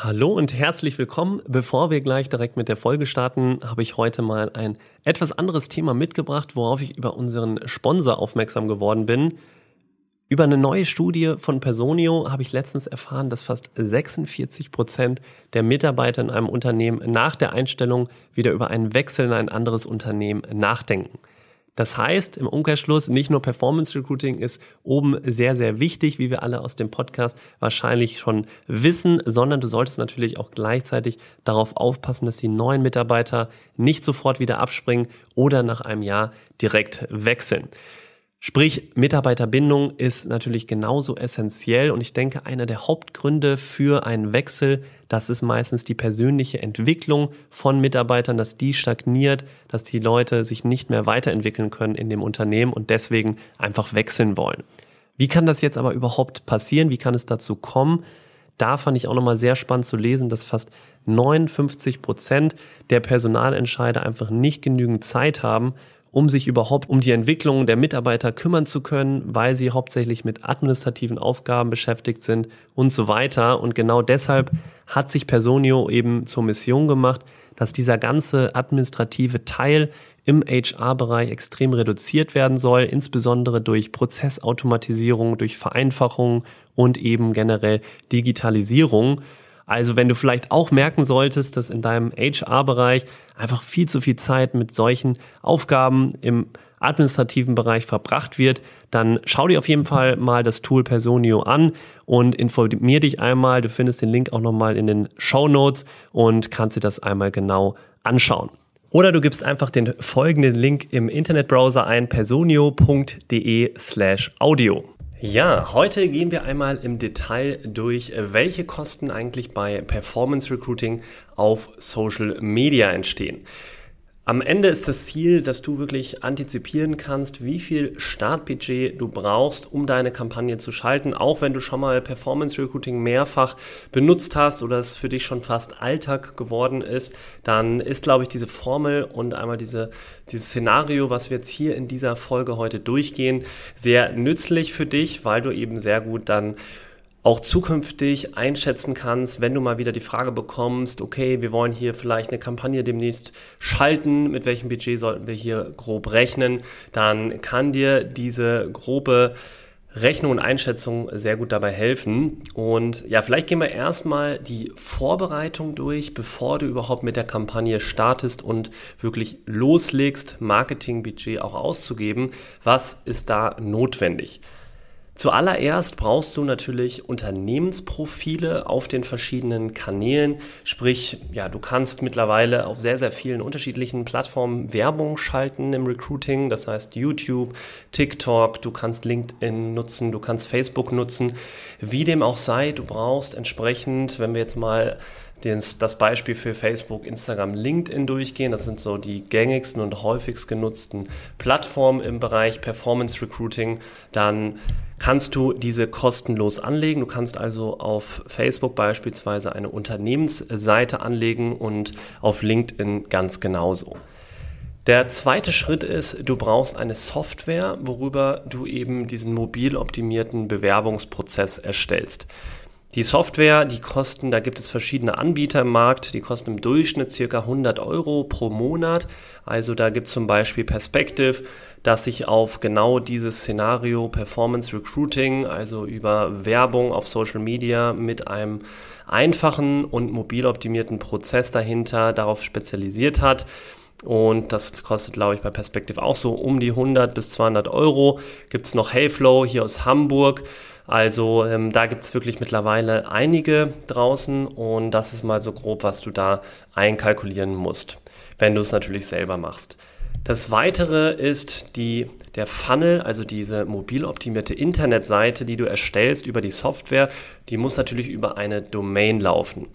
Hallo und herzlich willkommen. Bevor wir gleich direkt mit der Folge starten, habe ich heute mal ein etwas anderes Thema mitgebracht, worauf ich über unseren Sponsor aufmerksam geworden bin. Über eine neue Studie von Personio habe ich letztens erfahren, dass fast 46 Prozent der Mitarbeiter in einem Unternehmen nach der Einstellung wieder über einen Wechsel in ein anderes Unternehmen nachdenken. Das heißt, im Umkehrschluss, nicht nur Performance Recruiting ist oben sehr, sehr wichtig, wie wir alle aus dem Podcast wahrscheinlich schon wissen, sondern du solltest natürlich auch gleichzeitig darauf aufpassen, dass die neuen Mitarbeiter nicht sofort wieder abspringen oder nach einem Jahr direkt wechseln. Sprich, Mitarbeiterbindung ist natürlich genauso essentiell und ich denke, einer der Hauptgründe für einen Wechsel, das ist meistens die persönliche Entwicklung von Mitarbeitern, dass die stagniert, dass die Leute sich nicht mehr weiterentwickeln können in dem Unternehmen und deswegen einfach wechseln wollen. Wie kann das jetzt aber überhaupt passieren? Wie kann es dazu kommen? Da fand ich auch nochmal sehr spannend zu lesen, dass fast 59 Prozent der Personalentscheider einfach nicht genügend Zeit haben, um sich überhaupt um die Entwicklung der Mitarbeiter kümmern zu können, weil sie hauptsächlich mit administrativen Aufgaben beschäftigt sind und so weiter. Und genau deshalb hat sich Personio eben zur Mission gemacht, dass dieser ganze administrative Teil im HR-Bereich extrem reduziert werden soll, insbesondere durch Prozessautomatisierung, durch Vereinfachung und eben generell Digitalisierung. Also wenn du vielleicht auch merken solltest, dass in deinem HR-Bereich einfach viel zu viel Zeit mit solchen Aufgaben im administrativen Bereich verbracht wird, dann schau dir auf jeden Fall mal das Tool Personio an und informier dich einmal. Du findest den Link auch nochmal in den Show Notes und kannst dir das einmal genau anschauen. Oder du gibst einfach den folgenden Link im Internetbrowser ein, personio.de slash audio. Ja, heute gehen wir einmal im Detail durch, welche Kosten eigentlich bei Performance Recruiting auf Social Media entstehen. Am Ende ist das Ziel, dass du wirklich antizipieren kannst, wie viel Startbudget du brauchst, um deine Kampagne zu schalten. Auch wenn du schon mal Performance Recruiting mehrfach benutzt hast oder es für dich schon fast Alltag geworden ist, dann ist, glaube ich, diese Formel und einmal diese, dieses Szenario, was wir jetzt hier in dieser Folge heute durchgehen, sehr nützlich für dich, weil du eben sehr gut dann auch zukünftig einschätzen kannst, wenn du mal wieder die Frage bekommst, okay, wir wollen hier vielleicht eine Kampagne demnächst schalten, mit welchem Budget sollten wir hier grob rechnen, dann kann dir diese grobe Rechnung und Einschätzung sehr gut dabei helfen. Und ja, vielleicht gehen wir erstmal die Vorbereitung durch, bevor du überhaupt mit der Kampagne startest und wirklich loslegst, Marketingbudget auch auszugeben. Was ist da notwendig? Zuallererst brauchst du natürlich Unternehmensprofile auf den verschiedenen Kanälen. Sprich, ja, du kannst mittlerweile auf sehr, sehr vielen unterschiedlichen Plattformen Werbung schalten im Recruiting. Das heißt YouTube, TikTok, du kannst LinkedIn nutzen, du kannst Facebook nutzen. Wie dem auch sei, du brauchst entsprechend, wenn wir jetzt mal das Beispiel für Facebook, Instagram, LinkedIn durchgehen. Das sind so die gängigsten und häufigst genutzten Plattformen im Bereich Performance Recruiting. Dann kannst du diese kostenlos anlegen. Du kannst also auf Facebook beispielsweise eine Unternehmensseite anlegen und auf LinkedIn ganz genauso. Der zweite Schritt ist, du brauchst eine Software, worüber du eben diesen mobil optimierten Bewerbungsprozess erstellst. Die Software, die kosten, da gibt es verschiedene Anbieter im Markt, die kosten im Durchschnitt circa 100 Euro pro Monat. Also da gibt es zum Beispiel Perspective, das sich auf genau dieses Szenario Performance Recruiting, also über Werbung auf Social Media mit einem einfachen und mobil optimierten Prozess dahinter darauf spezialisiert hat. Und das kostet, glaube ich, bei Perspective auch so um die 100 bis 200 Euro. Gibt es noch Heyflow hier aus Hamburg. Also ähm, da gibt es wirklich mittlerweile einige draußen und das ist mal so grob, was du da einkalkulieren musst, wenn du es natürlich selber machst. Das weitere ist die, der Funnel, also diese mobil optimierte Internetseite, die du erstellst über die Software. Die muss natürlich über eine Domain laufen.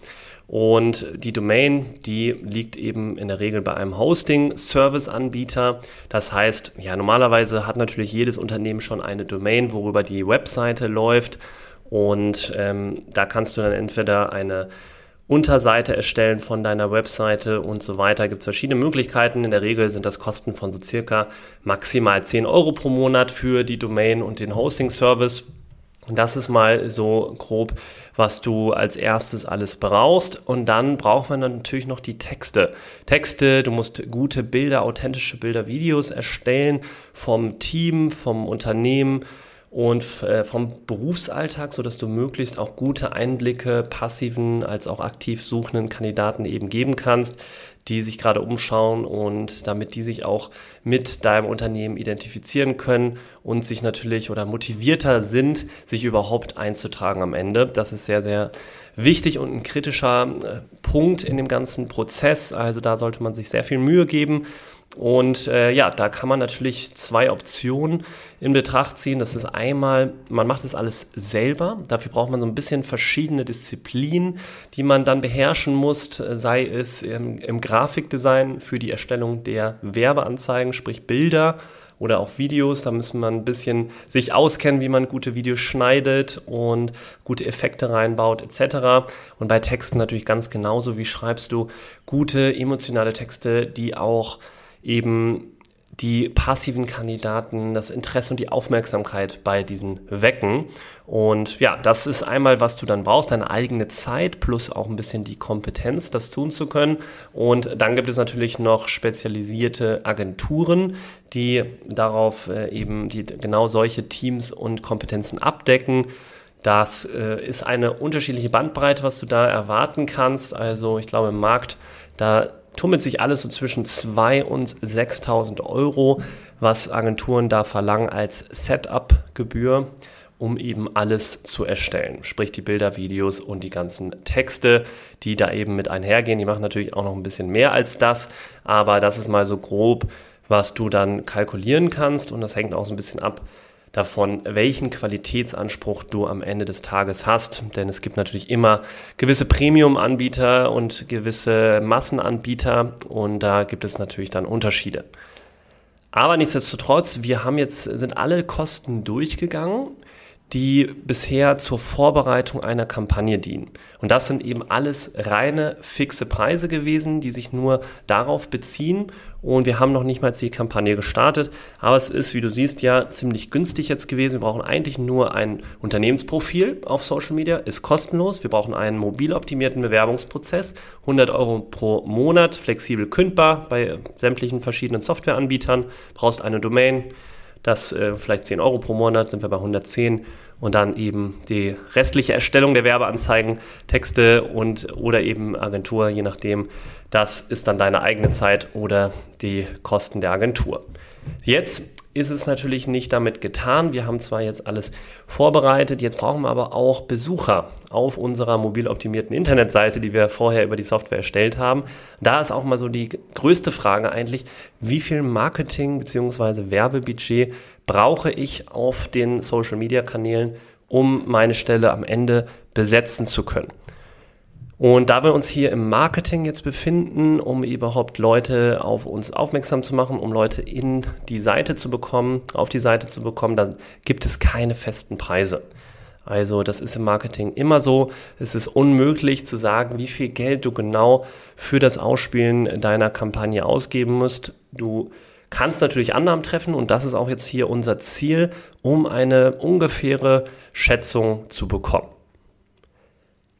Und die Domain, die liegt eben in der Regel bei einem Hosting-Service-Anbieter. Das heißt, ja, normalerweise hat natürlich jedes Unternehmen schon eine Domain, worüber die Webseite läuft. Und ähm, da kannst du dann entweder eine Unterseite erstellen von deiner Webseite und so weiter. Gibt es verschiedene Möglichkeiten. In der Regel sind das Kosten von so circa maximal 10 Euro pro Monat für die Domain und den Hosting-Service. Und das ist mal so grob, was du als erstes alles brauchst. Und dann braucht man dann natürlich noch die Texte. Texte, du musst gute Bilder, authentische Bilder, Videos erstellen vom Team, vom Unternehmen und äh, vom Berufsalltag, so dass du möglichst auch gute Einblicke passiven als auch aktiv suchenden Kandidaten eben geben kannst, die sich gerade umschauen und damit die sich auch mit deinem Unternehmen identifizieren können und sich natürlich oder motivierter sind, sich überhaupt einzutragen am Ende. Das ist sehr, sehr wichtig und ein kritischer äh, Punkt in dem ganzen Prozess. Also da sollte man sich sehr viel Mühe geben und äh, ja, da kann man natürlich zwei Optionen in Betracht ziehen. Das ist einmal, man macht das alles selber. Dafür braucht man so ein bisschen verschiedene Disziplinen, die man dann beherrschen muss, sei es im, im Grafikdesign für die Erstellung der Werbeanzeigen, sprich Bilder oder auch Videos. Da muss man ein bisschen sich auskennen, wie man gute Videos schneidet und gute Effekte reinbaut etc. Und bei Texten natürlich ganz genauso. Wie schreibst du gute emotionale Texte, die auch eben die passiven Kandidaten das Interesse und die Aufmerksamkeit bei diesen wecken. Und ja, das ist einmal, was du dann brauchst, deine eigene Zeit plus auch ein bisschen die Kompetenz, das tun zu können. Und dann gibt es natürlich noch spezialisierte Agenturen, die darauf äh, eben die genau solche Teams und Kompetenzen abdecken. Das äh, ist eine unterschiedliche Bandbreite, was du da erwarten kannst. Also ich glaube im Markt, da tummelt sich alles so zwischen 2.000 und 6.000 Euro, was Agenturen da verlangen als Setup-Gebühr, um eben alles zu erstellen. Sprich die Bilder, Videos und die ganzen Texte, die da eben mit einhergehen. Die machen natürlich auch noch ein bisschen mehr als das, aber das ist mal so grob, was du dann kalkulieren kannst und das hängt auch so ein bisschen ab davon, welchen Qualitätsanspruch du am Ende des Tages hast. Denn es gibt natürlich immer gewisse Premium-Anbieter und gewisse Massenanbieter und da gibt es natürlich dann Unterschiede. Aber nichtsdestotrotz, wir haben jetzt, sind alle Kosten durchgegangen die bisher zur Vorbereitung einer Kampagne dienen. Und das sind eben alles reine fixe Preise gewesen, die sich nur darauf beziehen. Und wir haben noch nicht mal die Kampagne gestartet. Aber es ist, wie du siehst, ja ziemlich günstig jetzt gewesen. Wir brauchen eigentlich nur ein Unternehmensprofil auf Social Media, ist kostenlos. Wir brauchen einen mobil optimierten Bewerbungsprozess, 100 Euro pro Monat, flexibel kündbar bei sämtlichen verschiedenen Softwareanbietern. Brauchst eine Domain, das äh, vielleicht 10 Euro pro Monat, sind wir bei 110 und dann eben die restliche Erstellung der Werbeanzeigen, Texte und oder eben Agentur, je nachdem. Das ist dann deine eigene Zeit oder die Kosten der Agentur. Jetzt ist es natürlich nicht damit getan. Wir haben zwar jetzt alles vorbereitet, jetzt brauchen wir aber auch Besucher auf unserer mobil optimierten Internetseite, die wir vorher über die Software erstellt haben. Da ist auch mal so die größte Frage eigentlich, wie viel Marketing bzw. Werbebudget brauche ich auf den Social-Media-Kanälen, um meine Stelle am Ende besetzen zu können. Und da wir uns hier im Marketing jetzt befinden, um überhaupt Leute auf uns aufmerksam zu machen, um Leute in die Seite zu bekommen, auf die Seite zu bekommen, dann gibt es keine festen Preise. Also das ist im Marketing immer so. Es ist unmöglich zu sagen, wie viel Geld du genau für das Ausspielen deiner Kampagne ausgeben musst. Du kannst natürlich Annahmen treffen und das ist auch jetzt hier unser Ziel, um eine ungefähre Schätzung zu bekommen.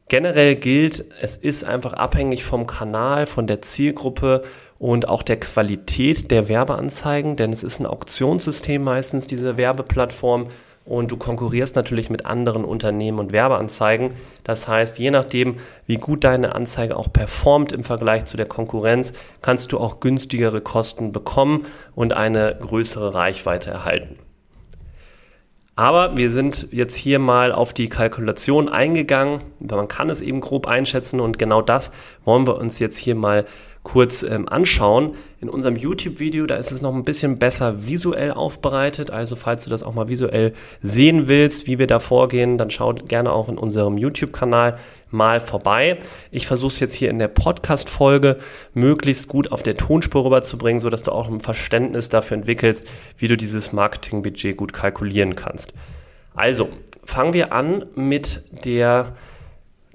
Generell gilt, es ist einfach abhängig vom Kanal, von der Zielgruppe und auch der Qualität der Werbeanzeigen, denn es ist ein Auktionssystem meistens, diese Werbeplattform und du konkurrierst natürlich mit anderen Unternehmen und Werbeanzeigen. Das heißt, je nachdem, wie gut deine Anzeige auch performt im Vergleich zu der Konkurrenz, kannst du auch günstigere Kosten bekommen und eine größere Reichweite erhalten. Aber wir sind jetzt hier mal auf die Kalkulation eingegangen. Man kann es eben grob einschätzen und genau das wollen wir uns jetzt hier mal kurz ähm, anschauen. In unserem YouTube-Video, da ist es noch ein bisschen besser visuell aufbereitet. Also falls du das auch mal visuell sehen willst, wie wir da vorgehen, dann schau gerne auch in unserem YouTube-Kanal mal vorbei. Ich versuche es jetzt hier in der Podcast-Folge möglichst gut auf der Tonspur rüberzubringen, sodass du auch ein Verständnis dafür entwickelst, wie du dieses Marketingbudget gut kalkulieren kannst. Also, fangen wir an mit der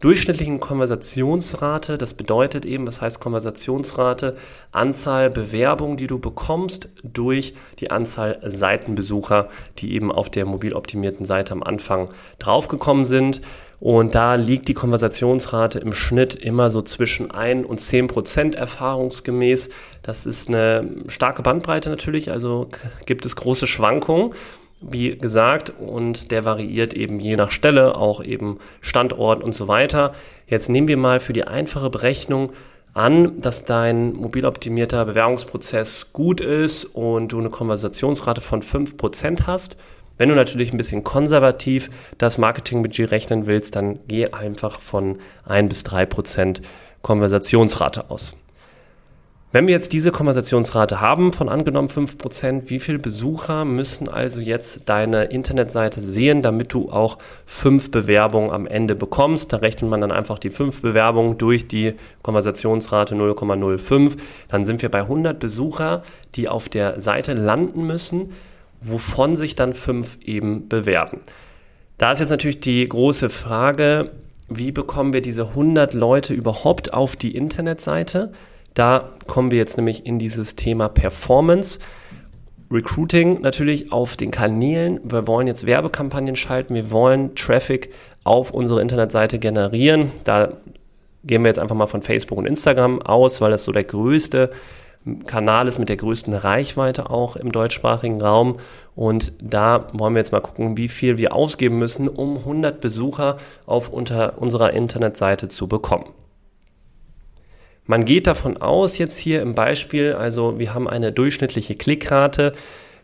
durchschnittlichen Konversationsrate. Das bedeutet eben, was heißt Konversationsrate? Anzahl Bewerbungen, die du bekommst durch die Anzahl Seitenbesucher, die eben auf der mobil optimierten Seite am Anfang draufgekommen sind. Und da liegt die Konversationsrate im Schnitt immer so zwischen 1 und 10 Prozent erfahrungsgemäß. Das ist eine starke Bandbreite natürlich, also gibt es große Schwankungen, wie gesagt, und der variiert eben je nach Stelle, auch eben Standort und so weiter. Jetzt nehmen wir mal für die einfache Berechnung an, dass dein mobil optimierter Bewerbungsprozess gut ist und du eine Konversationsrate von 5% hast wenn du natürlich ein bisschen konservativ das Marketingbudget rechnen willst, dann geh einfach von 1 bis 3 Prozent Konversationsrate aus. Wenn wir jetzt diese Konversationsrate haben von angenommen 5%, wie viele Besucher müssen also jetzt deine Internetseite sehen, damit du auch fünf Bewerbungen am Ende bekommst? Da rechnet man dann einfach die fünf Bewerbungen durch die Konversationsrate 0,05. Dann sind wir bei 100 Besucher, die auf der Seite landen müssen wovon sich dann fünf eben bewerben. Da ist jetzt natürlich die große Frage, wie bekommen wir diese 100 Leute überhaupt auf die Internetseite? Da kommen wir jetzt nämlich in dieses Thema Performance. Recruiting natürlich auf den Kanälen. Wir wollen jetzt Werbekampagnen schalten. Wir wollen Traffic auf unsere Internetseite generieren. Da gehen wir jetzt einfach mal von Facebook und Instagram aus, weil das so der größte Kanal ist mit der größten Reichweite auch im deutschsprachigen Raum. Und da wollen wir jetzt mal gucken, wie viel wir ausgeben müssen, um 100 Besucher auf unter unserer Internetseite zu bekommen. Man geht davon aus, jetzt hier im Beispiel, also wir haben eine durchschnittliche Klickrate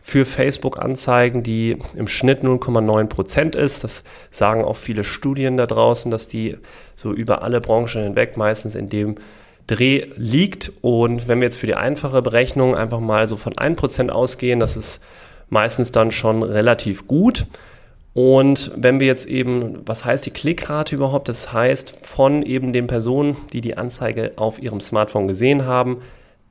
für Facebook-Anzeigen, die im Schnitt 0,9 Prozent ist. Das sagen auch viele Studien da draußen, dass die so über alle Branchen hinweg meistens in dem Dreh liegt. Und wenn wir jetzt für die einfache Berechnung einfach mal so von 1% ausgehen, das ist meistens dann schon relativ gut. Und wenn wir jetzt eben, was heißt die Klickrate überhaupt? Das heißt, von eben den Personen, die die Anzeige auf ihrem Smartphone gesehen haben,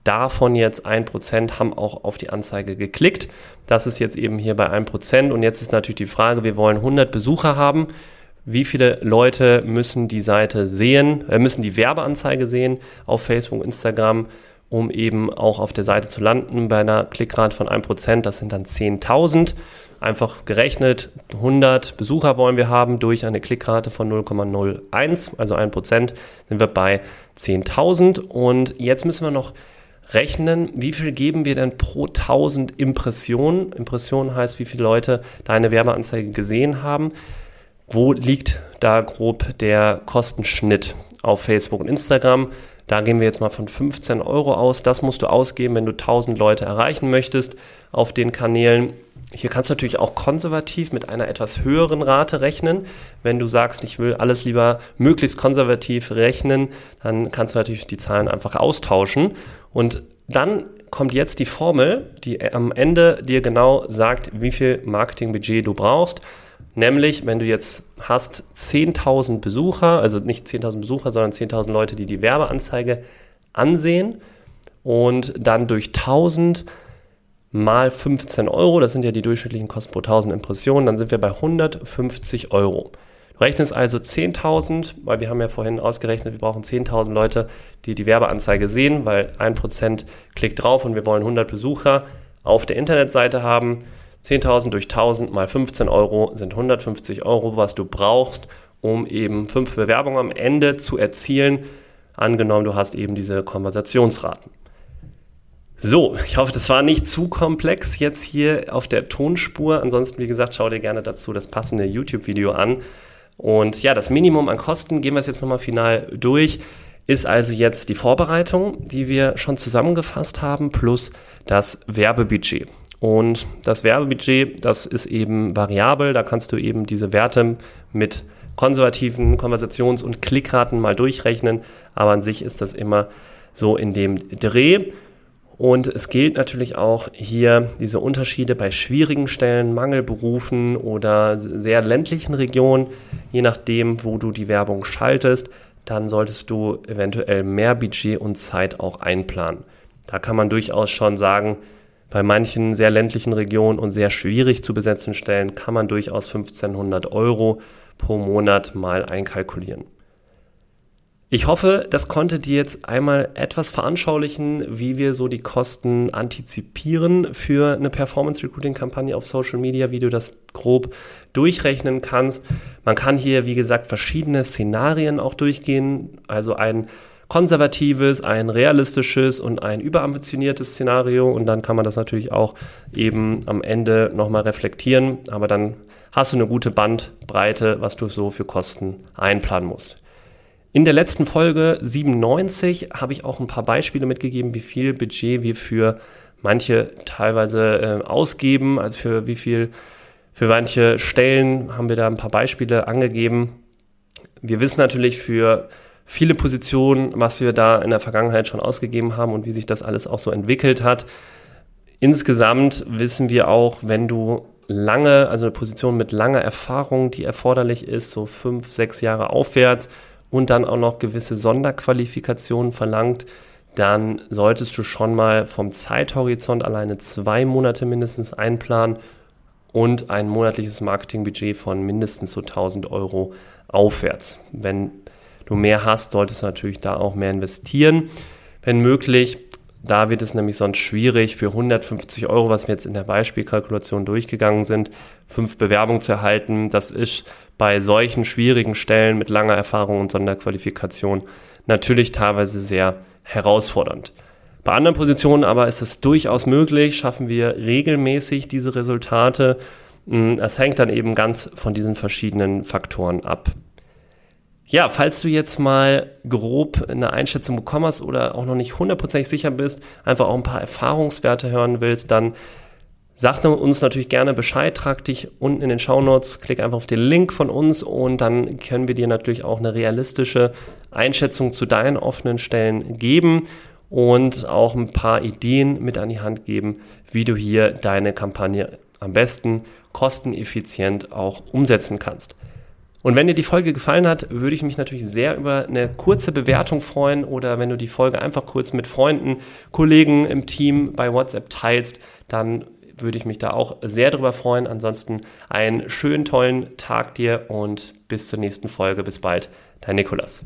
davon jetzt 1% haben auch auf die Anzeige geklickt. Das ist jetzt eben hier bei 1%. Und jetzt ist natürlich die Frage, wir wollen 100 Besucher haben wie viele Leute müssen die Seite sehen, äh, müssen die Werbeanzeige sehen auf Facebook, Instagram, um eben auch auf der Seite zu landen bei einer Klickrate von 1%. Das sind dann 10.000. Einfach gerechnet, 100 Besucher wollen wir haben durch eine Klickrate von 0,01, also 1%, sind wir bei 10.000. Und jetzt müssen wir noch rechnen, wie viel geben wir denn pro 1000 Impressionen. Impressionen heißt, wie viele Leute deine Werbeanzeige gesehen haben. Wo liegt da grob der Kostenschnitt auf Facebook und Instagram? Da gehen wir jetzt mal von 15 Euro aus. Das musst du ausgeben, wenn du 1000 Leute erreichen möchtest auf den Kanälen. Hier kannst du natürlich auch konservativ mit einer etwas höheren Rate rechnen. Wenn du sagst, ich will alles lieber möglichst konservativ rechnen, dann kannst du natürlich die Zahlen einfach austauschen. Und dann kommt jetzt die Formel, die am Ende dir genau sagt, wie viel Marketingbudget du brauchst. Nämlich, wenn du jetzt hast 10.000 Besucher, also nicht 10.000 Besucher, sondern 10.000 Leute, die die Werbeanzeige ansehen und dann durch 1000 mal 15 Euro, das sind ja die durchschnittlichen Kosten pro 1000 Impressionen, dann sind wir bei 150 Euro. Du rechnest also 10.000, weil wir haben ja vorhin ausgerechnet, wir brauchen 10.000 Leute, die die Werbeanzeige sehen, weil 1% klickt drauf und wir wollen 100 Besucher auf der Internetseite haben. 10.000 durch 1.000 mal 15 Euro sind 150 Euro, was du brauchst, um eben fünf Bewerbungen am Ende zu erzielen. Angenommen, du hast eben diese Konversationsraten. So, ich hoffe, das war nicht zu komplex jetzt hier auf der Tonspur. Ansonsten, wie gesagt, schau dir gerne dazu das passende YouTube-Video an. Und ja, das Minimum an Kosten, gehen wir es jetzt nochmal final durch, ist also jetzt die Vorbereitung, die wir schon zusammengefasst haben, plus das Werbebudget. Und das Werbebudget, das ist eben variabel. Da kannst du eben diese Werte mit konservativen Konversations- und Klickraten mal durchrechnen. Aber an sich ist das immer so in dem Dreh. Und es gilt natürlich auch hier diese Unterschiede bei schwierigen Stellen, Mangelberufen oder sehr ländlichen Regionen, je nachdem, wo du die Werbung schaltest, dann solltest du eventuell mehr Budget und Zeit auch einplanen. Da kann man durchaus schon sagen, bei manchen sehr ländlichen Regionen und sehr schwierig zu besetzten Stellen kann man durchaus 1500 Euro pro Monat mal einkalkulieren. Ich hoffe, das konnte dir jetzt einmal etwas veranschaulichen, wie wir so die Kosten antizipieren für eine Performance Recruiting Kampagne auf Social Media, wie du das grob durchrechnen kannst. Man kann hier, wie gesagt, verschiedene Szenarien auch durchgehen, also ein konservatives, ein realistisches und ein überambitioniertes Szenario und dann kann man das natürlich auch eben am Ende nochmal reflektieren, aber dann hast du eine gute Bandbreite, was du so für Kosten einplanen musst. In der letzten Folge 97 habe ich auch ein paar Beispiele mitgegeben, wie viel Budget wir für manche teilweise äh, ausgeben, also für wie viel, für manche Stellen haben wir da ein paar Beispiele angegeben. Wir wissen natürlich für viele Positionen, was wir da in der Vergangenheit schon ausgegeben haben und wie sich das alles auch so entwickelt hat. Insgesamt wissen wir auch, wenn du lange, also eine Position mit langer Erfahrung, die erforderlich ist, so fünf, sechs Jahre aufwärts, und dann auch noch gewisse Sonderqualifikationen verlangt, dann solltest du schon mal vom Zeithorizont alleine zwei Monate mindestens einplanen und ein monatliches Marketingbudget von mindestens so 1000 Euro aufwärts. Wenn du mehr hast, solltest du natürlich da auch mehr investieren. Wenn möglich, da wird es nämlich sonst schwierig, für 150 Euro, was wir jetzt in der Beispielkalkulation durchgegangen sind, fünf Bewerbungen zu erhalten. Das ist bei solchen schwierigen Stellen mit langer Erfahrung und Sonderqualifikation natürlich teilweise sehr herausfordernd. Bei anderen Positionen aber ist es durchaus möglich, schaffen wir regelmäßig diese Resultate. Hm, es hängt dann eben ganz von diesen verschiedenen Faktoren ab. Ja, falls du jetzt mal grob eine Einschätzung bekommen hast oder auch noch nicht hundertprozentig sicher bist, einfach auch ein paar Erfahrungswerte hören willst, dann sag uns natürlich gerne Bescheid, trag dich unten in den Shownotes, klick einfach auf den Link von uns und dann können wir dir natürlich auch eine realistische Einschätzung zu deinen offenen Stellen geben und auch ein paar Ideen mit an die Hand geben, wie du hier deine Kampagne am besten kosteneffizient auch umsetzen kannst. Und wenn dir die Folge gefallen hat, würde ich mich natürlich sehr über eine kurze Bewertung freuen oder wenn du die Folge einfach kurz mit Freunden, Kollegen im Team bei WhatsApp teilst, dann würde ich mich da auch sehr drüber freuen. Ansonsten einen schönen, tollen Tag dir und bis zur nächsten Folge. Bis bald, dein Nikolas.